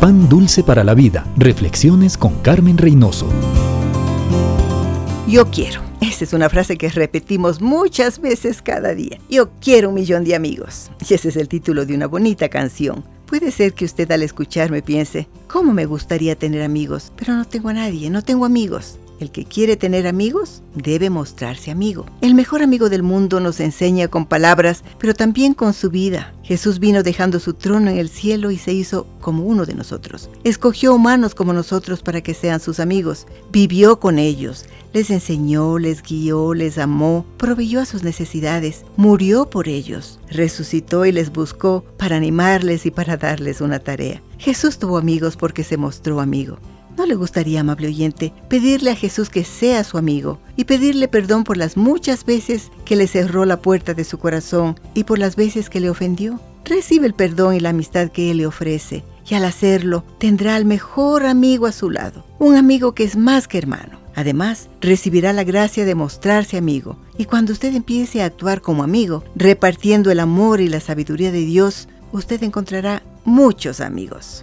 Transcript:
Pan dulce para la vida. Reflexiones con Carmen Reynoso. Yo quiero. Esa es una frase que repetimos muchas veces cada día. Yo quiero un millón de amigos. Y ese es el título de una bonita canción. Puede ser que usted al escucharme piense, ¿cómo me gustaría tener amigos? Pero no tengo a nadie, no tengo amigos. El que quiere tener amigos debe mostrarse amigo. El mejor amigo del mundo nos enseña con palabras, pero también con su vida. Jesús vino dejando su trono en el cielo y se hizo como uno de nosotros. Escogió humanos como nosotros para que sean sus amigos. Vivió con ellos. Les enseñó, les guió, les amó, proveyó a sus necesidades, murió por ellos, resucitó y les buscó para animarles y para darles una tarea. Jesús tuvo amigos porque se mostró amigo. ¿No le gustaría, amable oyente, pedirle a Jesús que sea su amigo y pedirle perdón por las muchas veces que le cerró la puerta de su corazón y por las veces que le ofendió? Recibe el perdón y la amistad que Él le ofrece y al hacerlo tendrá al mejor amigo a su lado, un amigo que es más que hermano. Además, recibirá la gracia de mostrarse amigo y cuando usted empiece a actuar como amigo, repartiendo el amor y la sabiduría de Dios, usted encontrará muchos amigos.